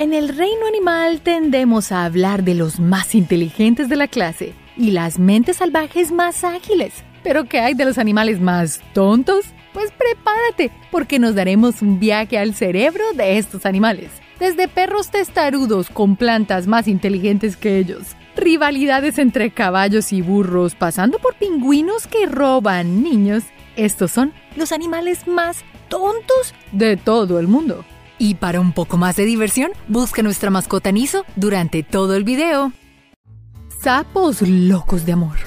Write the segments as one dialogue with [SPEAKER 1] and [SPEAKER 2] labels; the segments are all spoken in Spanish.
[SPEAKER 1] En el reino animal tendemos a hablar de los más inteligentes de la clase y las mentes salvajes más ágiles. Pero ¿qué hay de los animales más tontos? Pues prepárate, porque nos daremos un viaje al cerebro de estos animales. Desde perros testarudos con plantas más inteligentes que ellos, rivalidades entre caballos y burros, pasando por pingüinos que roban niños. Estos son los animales más tontos de todo el mundo. Y para un poco más de diversión, busca nuestra mascota Niso durante todo el video. Sapos locos de amor.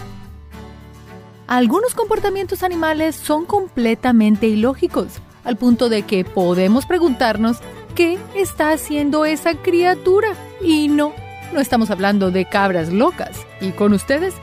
[SPEAKER 1] Algunos comportamientos animales son completamente ilógicos, al punto de que podemos preguntarnos qué está haciendo esa criatura. Y no, no estamos hablando de cabras locas. Y con ustedes,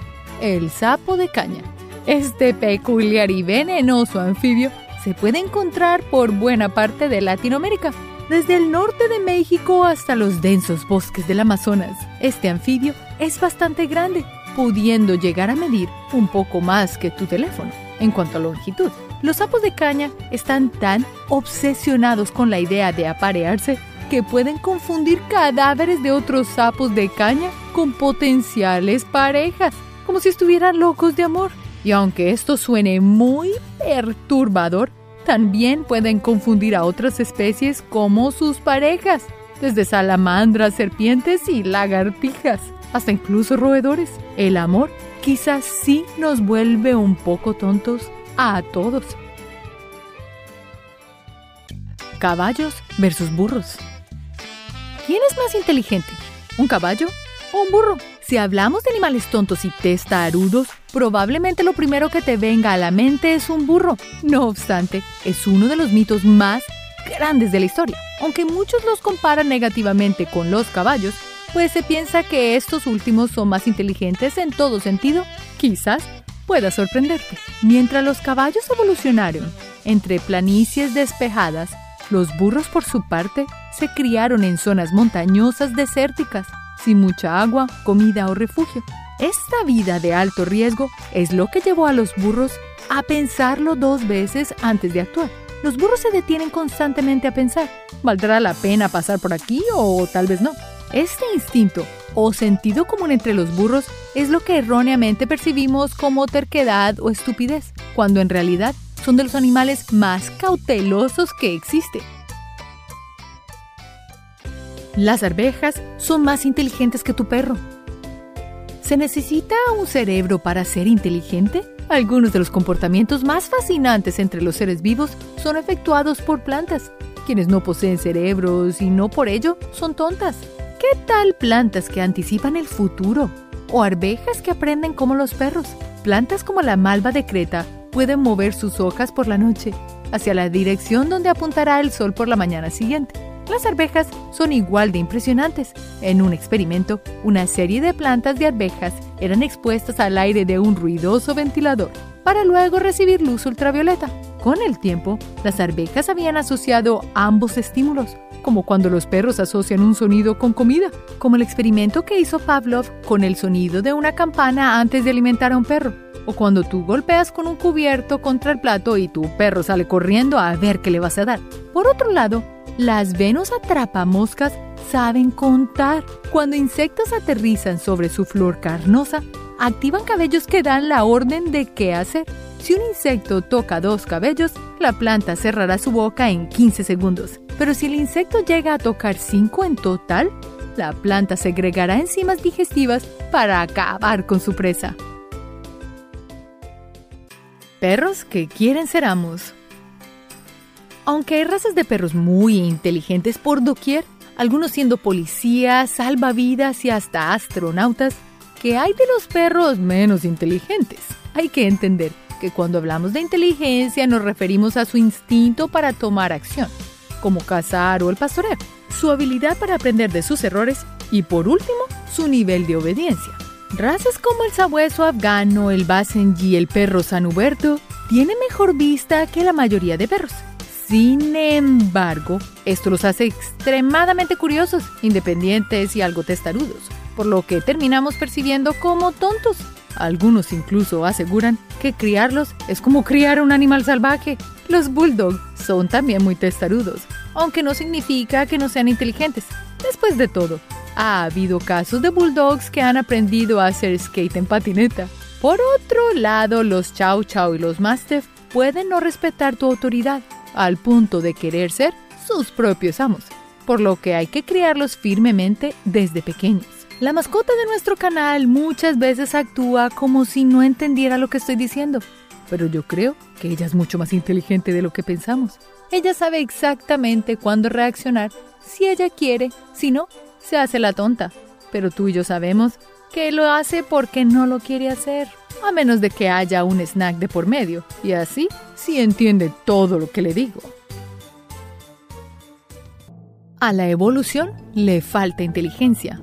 [SPEAKER 1] el sapo de caña. Este peculiar y venenoso anfibio se puede encontrar por buena parte de Latinoamérica, desde el norte de México hasta los densos bosques del Amazonas. Este anfibio es bastante grande, pudiendo llegar a medir un poco más que tu teléfono en cuanto a longitud. Los sapos de caña están tan obsesionados con la idea de aparearse que pueden confundir cadáveres de otros sapos de caña con potenciales parejas, como si estuvieran locos de amor. Y aunque esto suene muy perturbador, también pueden confundir a otras especies como sus parejas, desde salamandras, serpientes y lagartijas, hasta incluso roedores. El amor quizás sí nos vuelve un poco tontos a todos. Caballos versus burros. ¿Quién es más inteligente? ¿Un caballo o un burro? Si hablamos de animales tontos y testarudos, probablemente lo primero que te venga a la mente es un burro. No obstante, es uno de los mitos más grandes de la historia. Aunque muchos los comparan negativamente con los caballos, pues se piensa que estos últimos son más inteligentes en todo sentido, quizás pueda sorprenderte. Mientras los caballos evolucionaron entre planicies despejadas, los burros por su parte se criaron en zonas montañosas desérticas sin mucha agua, comida o refugio. Esta vida de alto riesgo es lo que llevó a los burros a pensarlo dos veces antes de actuar. Los burros se detienen constantemente a pensar, ¿valdrá la pena pasar por aquí o tal vez no? Este instinto o sentido común entre los burros es lo que erróneamente percibimos como terquedad o estupidez, cuando en realidad son de los animales más cautelosos que existen. Las arvejas son más inteligentes que tu perro. ¿Se necesita un cerebro para ser inteligente? Algunos de los comportamientos más fascinantes entre los seres vivos son efectuados por plantas, quienes no poseen cerebros y no por ello son tontas. ¿Qué tal plantas que anticipan el futuro? ¿O arvejas que aprenden como los perros? Plantas como la malva de Creta pueden mover sus hojas por la noche hacia la dirección donde apuntará el sol por la mañana siguiente. Las arvejas son igual de impresionantes. En un experimento, una serie de plantas de arvejas eran expuestas al aire de un ruidoso ventilador para luego recibir luz ultravioleta. Con el tiempo, las arvejas habían asociado ambos estímulos, como cuando los perros asocian un sonido con comida, como el experimento que hizo Pavlov con el sonido de una campana antes de alimentar a un perro, o cuando tú golpeas con un cubierto contra el plato y tu perro sale corriendo a ver qué le vas a dar. Por otro lado, las Venus atrapamoscas saben contar. Cuando insectos aterrizan sobre su flor carnosa, activan cabellos que dan la orden de qué hacer. Si un insecto toca dos cabellos, la planta cerrará su boca en 15 segundos. Pero si el insecto llega a tocar cinco en total, la planta segregará enzimas digestivas para acabar con su presa. Perros que quieren ser amos. Aunque hay razas de perros muy inteligentes por doquier, algunos siendo policías, salvavidas y hasta astronautas, que hay de los perros menos inteligentes. Hay que entender que cuando hablamos de inteligencia nos referimos a su instinto para tomar acción, como cazar o el pastoreo, su habilidad para aprender de sus errores y por último, su nivel de obediencia. Razas como el sabueso afgano, el basenji y el perro San Huberto tienen mejor vista que la mayoría de perros sin embargo, esto los hace extremadamente curiosos, independientes y algo testarudos, por lo que terminamos percibiendo como tontos. Algunos incluso aseguran que criarlos es como criar un animal salvaje. Los bulldogs son también muy testarudos, aunque no significa que no sean inteligentes. Después de todo, ha habido casos de bulldogs que han aprendido a hacer skate en patineta. Por otro lado, los chow chow y los mastiff pueden no respetar tu autoridad al punto de querer ser sus propios amos, por lo que hay que criarlos firmemente desde pequeños. La mascota de nuestro canal muchas veces actúa como si no entendiera lo que estoy diciendo, pero yo creo que ella es mucho más inteligente de lo que pensamos. Ella sabe exactamente cuándo reaccionar, si ella quiere, si no, se hace la tonta. Pero tú y yo sabemos que lo hace porque no lo quiere hacer, a menos de que haya un snack de por medio, y así sí entiende todo lo que le digo. A la evolución le falta inteligencia.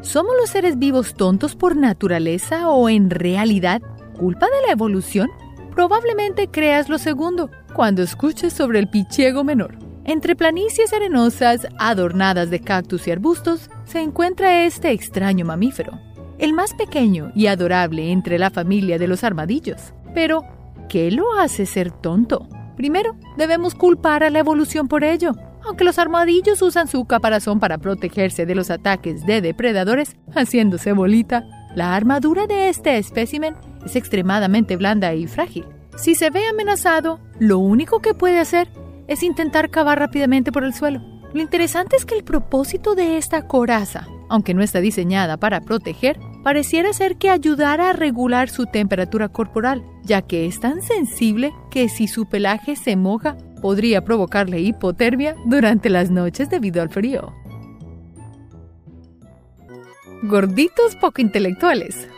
[SPEAKER 1] ¿Somos los seres vivos tontos por naturaleza o en realidad culpa de la evolución? Probablemente creas lo segundo cuando escuches sobre el pichiego menor. Entre planicies arenosas adornadas de cactus y arbustos se encuentra este extraño mamífero, el más pequeño y adorable entre la familia de los armadillos. Pero, ¿qué lo hace ser tonto? Primero, debemos culpar a la evolución por ello. Aunque los armadillos usan su caparazón para protegerse de los ataques de depredadores, haciéndose bolita, la armadura de este espécimen es extremadamente blanda y frágil. Si se ve amenazado, lo único que puede hacer es intentar cavar rápidamente por el suelo. Lo interesante es que el propósito de esta coraza, aunque no está diseñada para proteger, pareciera ser que ayudara a regular su temperatura corporal, ya que es tan sensible que si su pelaje se moja podría provocarle hipotermia durante las noches debido al frío. Gorditos poco intelectuales.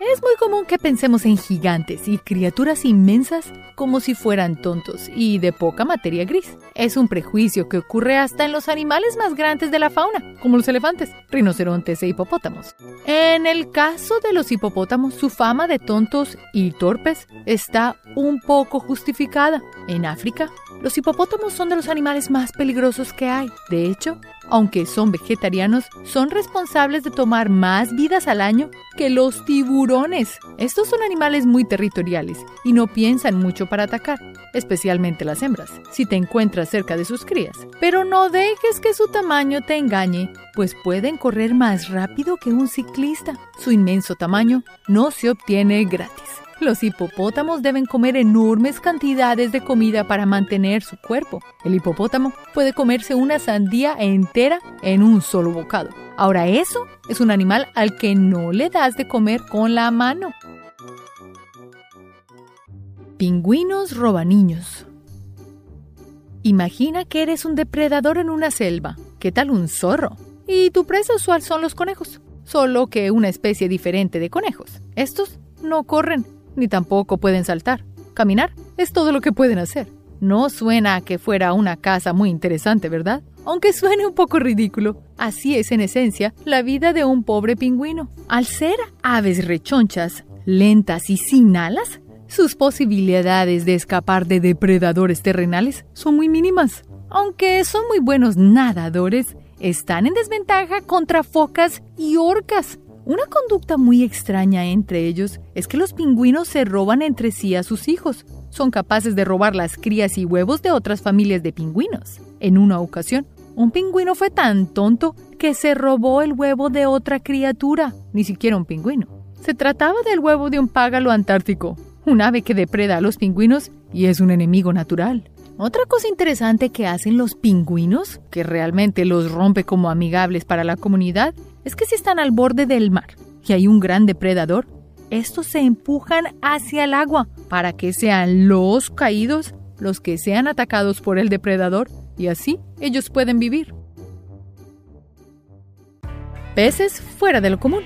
[SPEAKER 1] Es muy común que pensemos en gigantes y criaturas inmensas como si fueran tontos y de poca materia gris. Es un prejuicio que ocurre hasta en los animales más grandes de la fauna, como los elefantes, rinocerontes e hipopótamos. En el caso de los hipopótamos, su fama de tontos y torpes está un poco justificada. En África, los hipopótamos son de los animales más peligrosos que hay. De hecho, aunque son vegetarianos, son responsables de tomar más vidas al año que los tiburones. Estos son animales muy territoriales y no piensan mucho para atacar, especialmente las hembras, si te encuentras cerca de sus crías. Pero no dejes que su tamaño te engañe, pues pueden correr más rápido que un ciclista. Su inmenso tamaño no se obtiene gratis. Los hipopótamos deben comer enormes cantidades de comida para mantener su cuerpo. El hipopótamo puede comerse una sandía entera en un solo bocado. Ahora eso es un animal al que no le das de comer con la mano. Pingüinos robaniños. Imagina que eres un depredador en una selva. ¿Qué tal un zorro? Y tu presa usual son los conejos, solo que una especie diferente de conejos. Estos no corren, ni tampoco pueden saltar. Caminar es todo lo que pueden hacer. No suena a que fuera una casa muy interesante, ¿verdad? Aunque suene un poco ridículo, así es en esencia la vida de un pobre pingüino. Al ser aves rechonchas, lentas y sin alas, sus posibilidades de escapar de depredadores terrenales son muy mínimas. Aunque son muy buenos nadadores, están en desventaja contra focas y orcas, una conducta muy extraña entre ellos es que los pingüinos se roban entre sí a sus hijos. Son capaces de robar las crías y huevos de otras familias de pingüinos. En una ocasión, un pingüino fue tan tonto que se robó el huevo de otra criatura, ni siquiera un pingüino. Se trataba del huevo de un págalo antártico, un ave que depreda a los pingüinos y es un enemigo natural. Otra cosa interesante que hacen los pingüinos, que realmente los rompe como amigables para la comunidad, es que si están al borde del mar y hay un gran depredador, estos se empujan hacia el agua para que sean los caídos los que sean atacados por el depredador y así ellos pueden vivir. Peces fuera de lo común.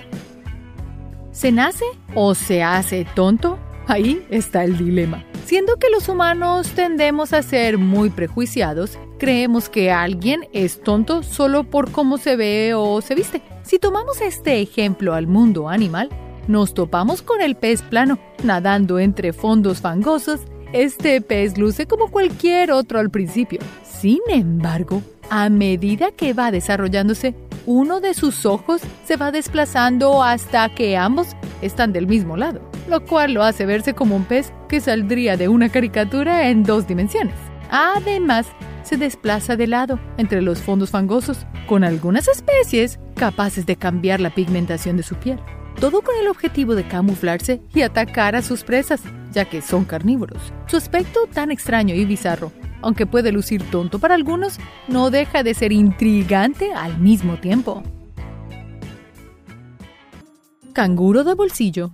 [SPEAKER 1] ¿Se nace o se hace tonto? Ahí está el dilema. Siendo que los humanos tendemos a ser muy prejuiciados, creemos que alguien es tonto solo por cómo se ve o se viste. Si tomamos este ejemplo al mundo animal, nos topamos con el pez plano, nadando entre fondos fangosos. Este pez luce como cualquier otro al principio. Sin embargo, a medida que va desarrollándose, uno de sus ojos se va desplazando hasta que ambos están del mismo lado, lo cual lo hace verse como un pez que saldría de una caricatura en dos dimensiones. Además, se desplaza de lado entre los fondos fangosos, con algunas especies capaces de cambiar la pigmentación de su piel. Todo con el objetivo de camuflarse y atacar a sus presas, ya que son carnívoros. Su aspecto tan extraño y bizarro, aunque puede lucir tonto para algunos, no deja de ser intrigante al mismo tiempo. Canguro de bolsillo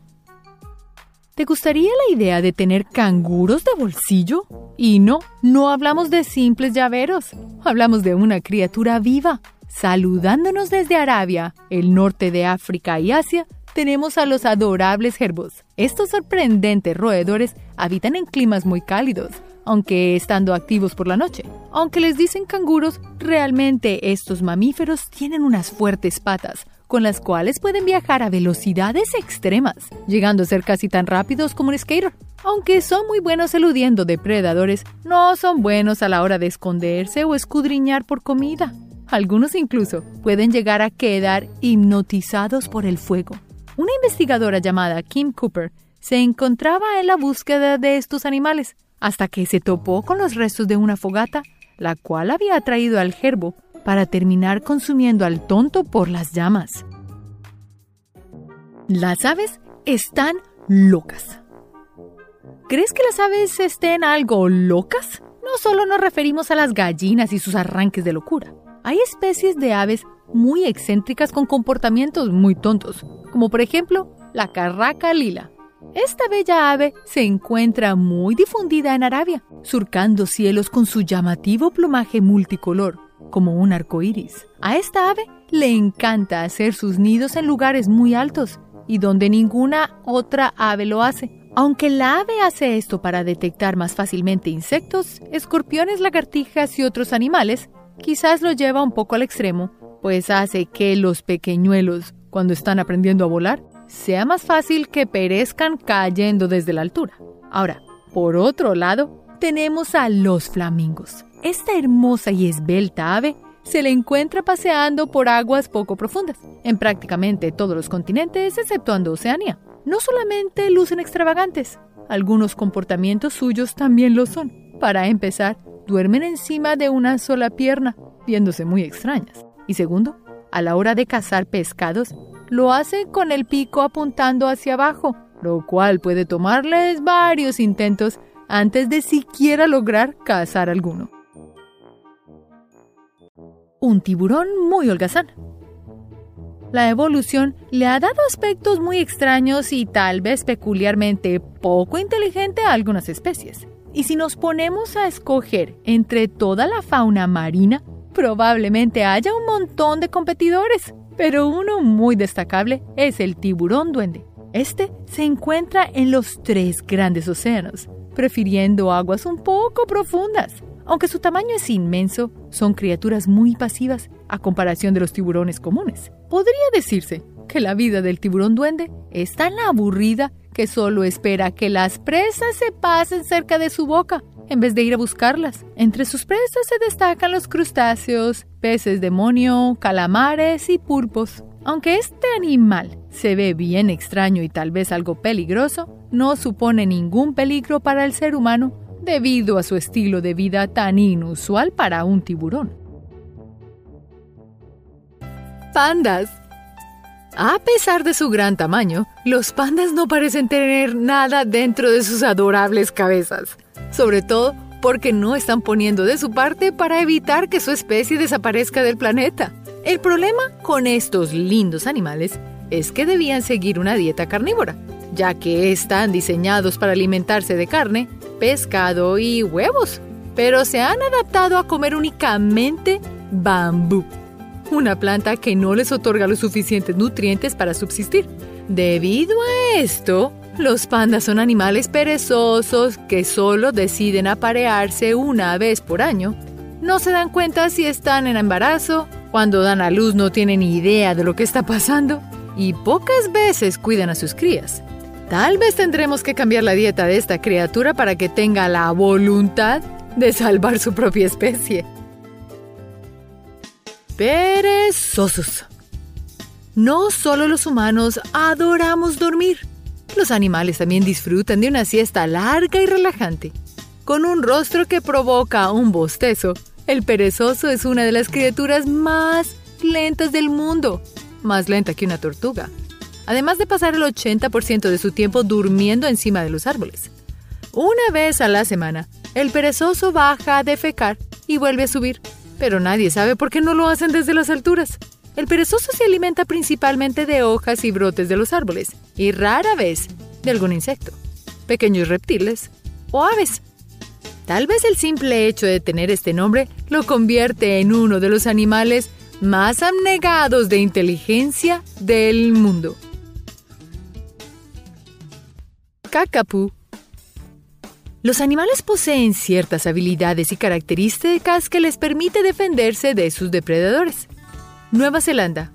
[SPEAKER 1] ¿Te gustaría la idea de tener canguros de bolsillo? Y no, no hablamos de simples llaveros, hablamos de una criatura viva. Saludándonos desde Arabia, el norte de África y Asia, tenemos a los adorables gerbos. Estos sorprendentes roedores habitan en climas muy cálidos, aunque estando activos por la noche. Aunque les dicen canguros, realmente estos mamíferos tienen unas fuertes patas, con las cuales pueden viajar a velocidades extremas, llegando a ser casi tan rápidos como un skater. Aunque son muy buenos eludiendo depredadores, no son buenos a la hora de esconderse o escudriñar por comida. Algunos incluso pueden llegar a quedar hipnotizados por el fuego. Una investigadora llamada Kim Cooper se encontraba en la búsqueda de estos animales hasta que se topó con los restos de una fogata, la cual había traído al gerbo para terminar consumiendo al tonto por las llamas. Las aves están locas. ¿Crees que las aves estén algo locas? No solo nos referimos a las gallinas y sus arranques de locura. Hay especies de aves muy excéntricas con comportamientos muy tontos, como por ejemplo la carraca lila. Esta bella ave se encuentra muy difundida en Arabia, surcando cielos con su llamativo plumaje multicolor, como un arco iris. A esta ave le encanta hacer sus nidos en lugares muy altos y donde ninguna otra ave lo hace. Aunque la ave hace esto para detectar más fácilmente insectos, escorpiones, lagartijas y otros animales, quizás lo lleva un poco al extremo, pues hace que los pequeñuelos, cuando están aprendiendo a volar, sea más fácil que perezcan cayendo desde la altura. Ahora, por otro lado, tenemos a los flamingos. Esta hermosa y esbelta ave se le encuentra paseando por aguas poco profundas, en prácticamente todos los continentes exceptuando Oceanía. No solamente lucen extravagantes, algunos comportamientos suyos también lo son. Para empezar, duermen encima de una sola pierna, viéndose muy extrañas. Y segundo, a la hora de cazar pescados, lo hace con el pico apuntando hacia abajo, lo cual puede tomarles varios intentos antes de siquiera lograr cazar alguno. Un tiburón muy holgazán. La evolución le ha dado aspectos muy extraños y tal vez peculiarmente poco inteligente a algunas especies. Y si nos ponemos a escoger entre toda la fauna marina, probablemente haya un montón de competidores, pero uno muy destacable es el tiburón duende. Este se encuentra en los tres grandes océanos, prefiriendo aguas un poco profundas. Aunque su tamaño es inmenso, son criaturas muy pasivas a comparación de los tiburones comunes. Podría decirse que la vida del tiburón duende es tan aburrida que solo espera que las presas se pasen cerca de su boca en vez de ir a buscarlas. Entre sus presas se destacan los crustáceos, peces demonio, calamares y pulpos. Aunque este animal se ve bien extraño y tal vez algo peligroso, no supone ningún peligro para el ser humano debido a su estilo de vida tan inusual para un tiburón. Pandas. A pesar de su gran tamaño, los pandas no parecen tener nada dentro de sus adorables cabezas, sobre todo porque no están poniendo de su parte para evitar que su especie desaparezca del planeta. El problema con estos lindos animales es que debían seguir una dieta carnívora, ya que están diseñados para alimentarse de carne, pescado y huevos, pero se han adaptado a comer únicamente bambú, una planta que no les otorga los suficientes nutrientes para subsistir. Debido a esto, los pandas son animales perezosos que solo deciden aparearse una vez por año. No se dan cuenta si están en embarazo, cuando dan a luz no tienen idea de lo que está pasando y pocas veces cuidan a sus crías. Tal vez tendremos que cambiar la dieta de esta criatura para que tenga la voluntad de salvar su propia especie. Perezosos. No solo los humanos adoramos dormir. Los animales también disfrutan de una siesta larga y relajante. Con un rostro que provoca un bostezo, El perezoso es una de las criaturas más lentas del mundo, más lenta que una tortuga, además de pasar el 80% de su tiempo durmiendo encima de los árboles. Una vez a la semana, el perezoso baja a defecar y vuelve a subir, pero nadie sabe por qué no lo hacen desde las alturas. El perezoso se alimenta principalmente de hojas y brotes de los árboles, y rara vez de algún insecto, pequeños reptiles o aves. Tal vez el simple hecho de tener este nombre lo convierte en uno de los animales más abnegados de inteligencia del mundo. Cacapú los animales poseen ciertas habilidades y características que les permite defenderse de sus depredadores. Nueva Zelanda.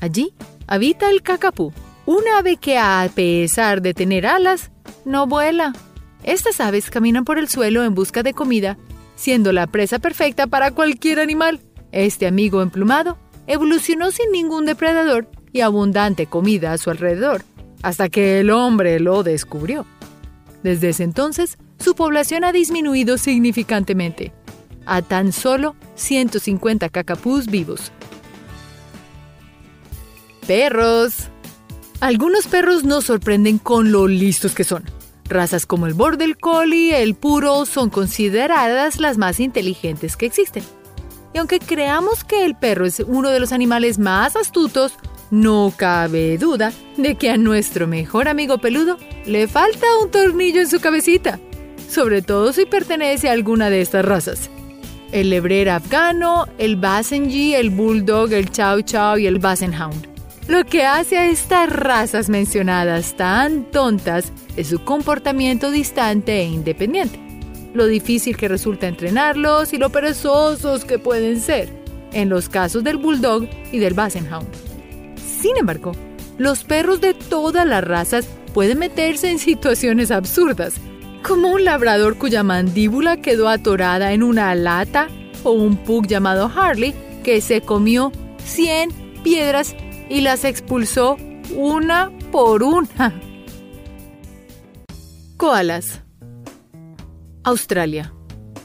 [SPEAKER 1] Allí habita el cacapú, un ave que a pesar de tener alas, no vuela. Estas aves caminan por el suelo en busca de comida, siendo la presa perfecta para cualquier animal. Este amigo emplumado evolucionó sin ningún depredador y abundante comida a su alrededor, hasta que el hombre lo descubrió. Desde ese entonces, su población ha disminuido significantemente, a tan solo 150 cacapús vivos. Perros. Algunos perros nos sorprenden con lo listos que son. Razas como el Border Collie, el Puro, son consideradas las más inteligentes que existen. Y aunque creamos que el perro es uno de los animales más astutos, no cabe duda de que a nuestro mejor amigo peludo le falta un tornillo en su cabecita, sobre todo si pertenece a alguna de estas razas. El lebrer afgano, el Basenji, el Bulldog, el Chow Chow y el Hound. Lo que hace a estas razas mencionadas tan tontas es su comportamiento distante e independiente, lo difícil que resulta entrenarlos y lo perezosos que pueden ser, en los casos del Bulldog y del Hound. Sin embargo, los perros de todas las razas pueden meterse en situaciones absurdas, como un labrador cuya mandíbula quedó atorada en una lata o un pug llamado Harley que se comió 100 piedras y las expulsó una por una. Koalas. Australia.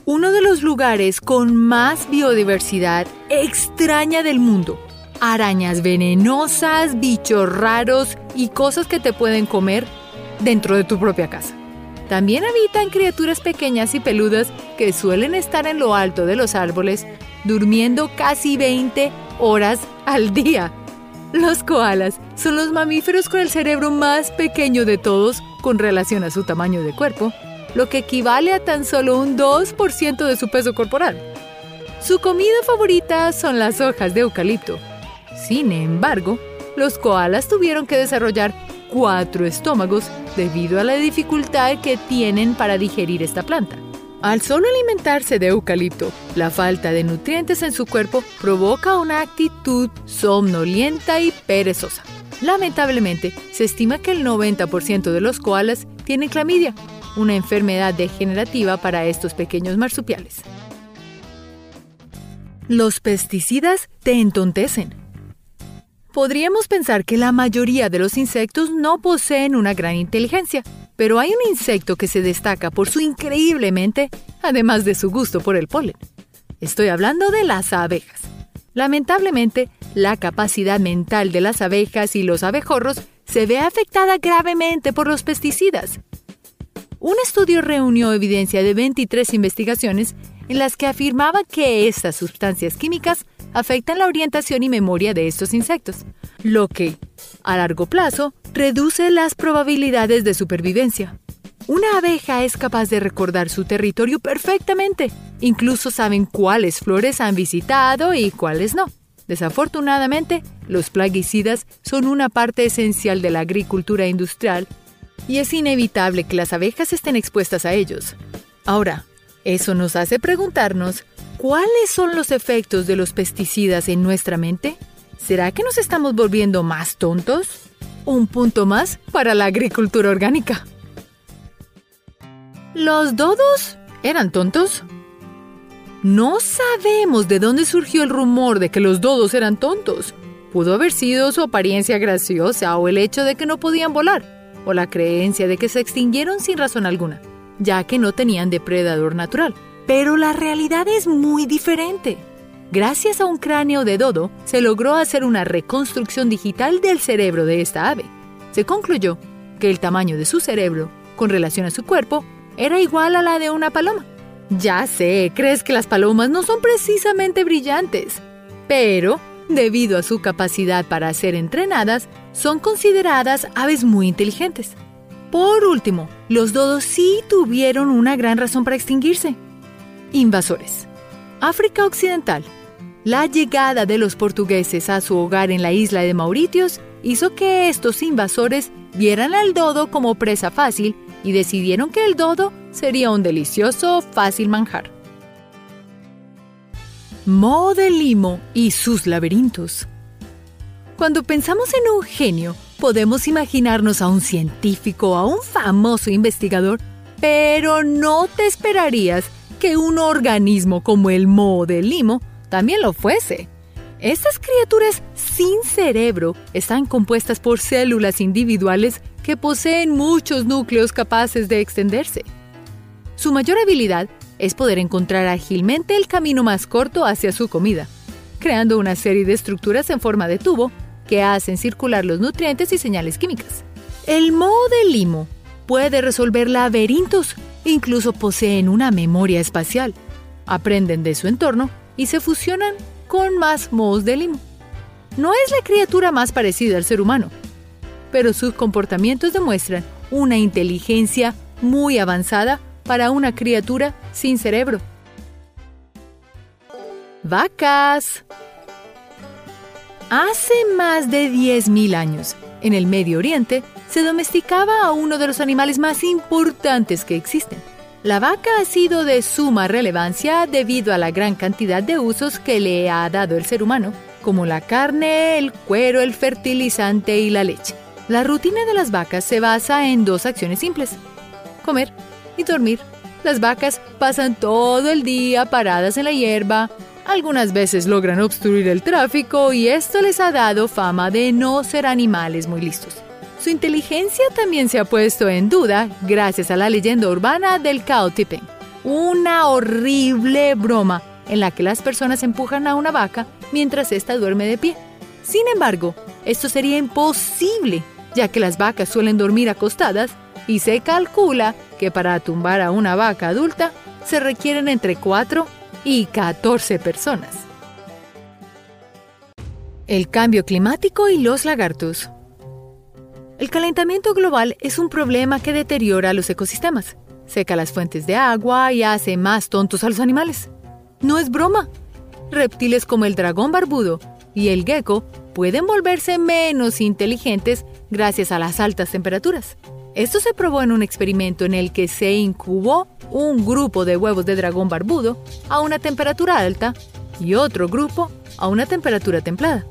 [SPEAKER 1] Uno de los lugares con más biodiversidad extraña del mundo arañas venenosas, bichos raros y cosas que te pueden comer dentro de tu propia casa. También habitan criaturas pequeñas y peludas que suelen estar en lo alto de los árboles, durmiendo casi 20 horas al día. Los koalas son los mamíferos con el cerebro más pequeño de todos con relación a su tamaño de cuerpo, lo que equivale a tan solo un 2% de su peso corporal. Su comida favorita son las hojas de eucalipto, sin embargo, los koalas tuvieron que desarrollar cuatro estómagos debido a la dificultad que tienen para digerir esta planta. Al solo alimentarse de eucalipto, la falta de nutrientes en su cuerpo provoca una actitud somnolienta y perezosa. Lamentablemente, se estima que el 90% de los koalas tienen clamidia, una enfermedad degenerativa para estos pequeños marsupiales. Los pesticidas te entontecen. Podríamos pensar que la mayoría de los insectos no poseen una gran inteligencia, pero hay un insecto que se destaca por su increíblemente, además de su gusto por el polen. Estoy hablando de las abejas. Lamentablemente, la capacidad mental de las abejas y los abejorros se ve afectada gravemente por los pesticidas. Un estudio reunió evidencia de 23 investigaciones en las que afirmaba que estas sustancias químicas afectan la orientación y memoria de estos insectos, lo que, a largo plazo, reduce las probabilidades de supervivencia. Una abeja es capaz de recordar su territorio perfectamente. Incluso saben cuáles flores han visitado y cuáles no. Desafortunadamente, los plaguicidas son una parte esencial de la agricultura industrial y es inevitable que las abejas estén expuestas a ellos. Ahora, eso nos hace preguntarnos ¿Cuáles son los efectos de los pesticidas en nuestra mente? ¿Será que nos estamos volviendo más tontos? Un punto más para la agricultura orgánica. ¿Los dodos eran tontos? No sabemos de dónde surgió el rumor de que los dodos eran tontos. Pudo haber sido su apariencia graciosa o el hecho de que no podían volar, o la creencia de que se extinguieron sin razón alguna, ya que no tenían depredador natural Pero la realidad es muy diferente. Gracias a un cráneo de dodo, se logró hacer una reconstrucción digital del cerebro de esta ave. Se concluyó que el tamaño de su cerebro, con relación a su cuerpo, era igual a la de una paloma. Ya sé, crees que las palomas no son precisamente brillantes, pero, debido a su capacidad para ser entrenadas, son consideradas aves muy inteligentes. Por último, los dodos sí tuvieron una gran razón para extinguirse. Invasores. África Occidental. La llegada de los portugueses a su hogar en la isla de Mauritius hizo que estos invasores vieran al dodo como presa fácil y decidieron que el dodo sería un delicioso, fácil manjar. Mo de Limo y sus laberintos. Cuando pensamos en un genio, podemos imaginarnos a un científico, a un famoso investigador, pero no te esperarías que un organismo como el Mo de Limo también lo fuese. Estas criaturas sin cerebro están compuestas por células individuales que poseen muchos núcleos capaces de extenderse. Su mayor habilidad es poder encontrar ágilmente el camino más corto hacia su comida, creando una serie de estructuras en forma de tubo que hacen circular los nutrientes y señales químicas. El moho de limo puede resolver laberintos, incluso poseen una memoria espacial, aprenden de su entorno y se fusionan con más mohos de limo. No es la criatura más parecida al ser humano, pero sus comportamientos demuestran una inteligencia muy avanzada para una criatura sin cerebro. Vacas. Hace más de 10.000 años, en el Medio Oriente, se domesticaba a uno de los animales más importantes que existen. La vaca ha sido de suma relevancia debido a la gran cantidad de usos que le ha dado el ser humano, como la carne, el cuero, el fertilizante y la leche. La rutina de las vacas se basa en dos acciones simples, comer y dormir. Las vacas pasan todo el día paradas en la hierba, algunas veces logran obstruir el tráfico y esto les ha dado fama de no ser animales muy listos. Su inteligencia también se ha puesto en duda gracias a la leyenda urbana del cow tipping, una horrible broma en la que las personas empujan a una vaca mientras ésta duerme de pie. Sin embargo, esto sería imposible ya que las vacas suelen dormir acostadas y se calcula que para tumbar a una vaca adulta se requieren entre 4 y 14 personas. El cambio climático y los lagartos. El calentamiento global es un problema que deteriora los ecosistemas, seca las fuentes de agua y hace más tontos a los animales. No es broma. Reptiles como el dragón barbudo y el gecko pueden volverse menos inteligentes gracias a las altas temperaturas. Esto se probó en un experimento en el que se incubó un grupo de huevos de dragón barbudo a una temperatura alta y otro grupo a una temperatura templada.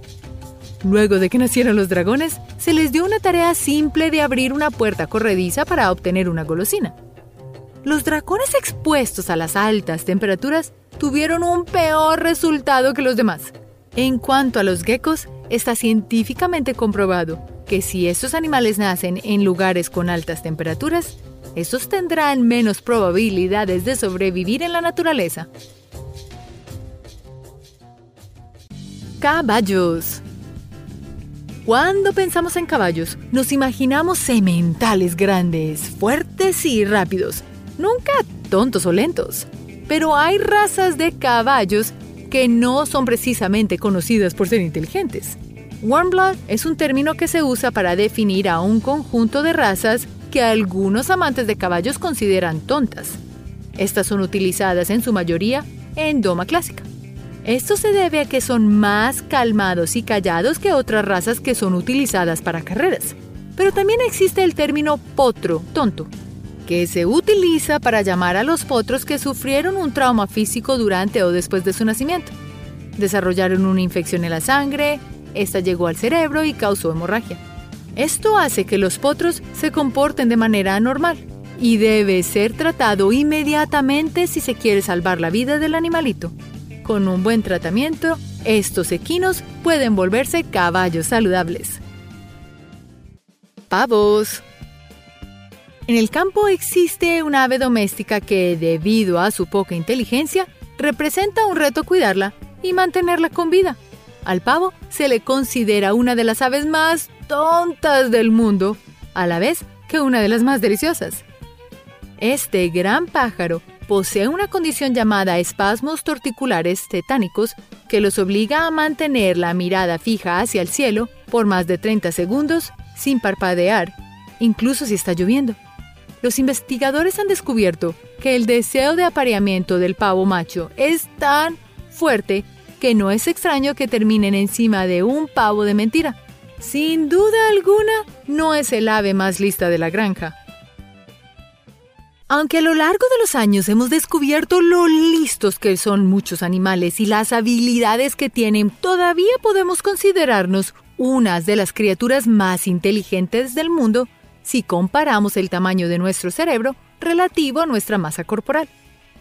[SPEAKER 1] Luego de que nacieron los dragones, se les dio una tarea simple de abrir una puerta corrediza para obtener una golosina. Los dragones expuestos a las altas temperaturas tuvieron un peor resultado que los demás. En cuanto a los geckos, está científicamente comprobado que si estos animales nacen en lugares con altas temperaturas, estos tendrán menos probabilidades de sobrevivir en la naturaleza. Caballos. Cuando pensamos en caballos, nos imaginamos sementales grandes, fuertes y rápidos, nunca tontos o lentos. Pero hay razas de caballos que no son precisamente conocidas por ser inteligentes. Warmblood es un término que se usa para definir a un conjunto de razas que algunos amantes de caballos consideran tontas. Estas son utilizadas en su mayoría en doma clásica. Esto se debe a que son más calmados y callados que otras razas que son utilizadas para carreras. Pero también existe el término potro, tonto, que se utiliza para llamar a los potros que sufrieron un trauma físico durante o después de su nacimiento. Desarrollaron una infección en la sangre, esta llegó al cerebro y causó hemorragia. Esto hace que los potros se comporten de manera anormal y debe ser tratado inmediatamente si se quiere salvar la vida del animalito. Con un buen tratamiento, estos equinos pueden volverse caballos saludables. Pavos. En el campo existe una ave doméstica que, debido a su poca inteligencia, representa un reto cuidarla y mantenerla con vida. Al pavo se le considera una de las aves más tontas del mundo, a la vez que una de las más deliciosas. Este gran pájaro posee una condición llamada espasmos torticulares tetánicos que los obliga a mantener la mirada fija hacia el cielo por más de 30 segundos sin parpadear, incluso si está lloviendo. Los investigadores han descubierto que el deseo de apareamiento del pavo macho es tan fuerte que no es extraño que terminen encima de un pavo de mentira. Sin duda alguna, no es el ave más lista de la granja. Aunque a lo largo de los años hemos descubierto lo listos que son muchos animales y las habilidades que tienen, todavía podemos considerarnos unas de las criaturas más inteligentes del mundo si comparamos el tamaño de nuestro cerebro relativo a nuestra masa corporal.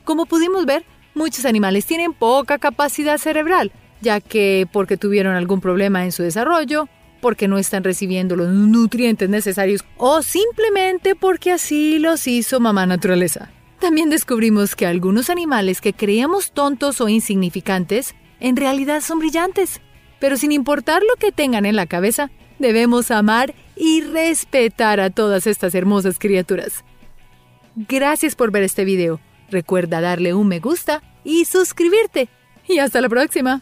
[SPEAKER 1] Como pudimos ver, muchos animales tienen poca capacidad cerebral, ya que porque tuvieron algún problema en su desarrollo, porque no están recibiendo los nutrientes necesarios o simplemente porque así los hizo mamá naturaleza. También descubrimos que algunos animales que creíamos tontos o insignificantes en realidad son brillantes. Pero sin importar lo que tengan en la cabeza, debemos amar y respetar a todas estas hermosas criaturas. Gracias por ver este video. Recuerda darle un me gusta y suscribirte. Y hasta la próxima.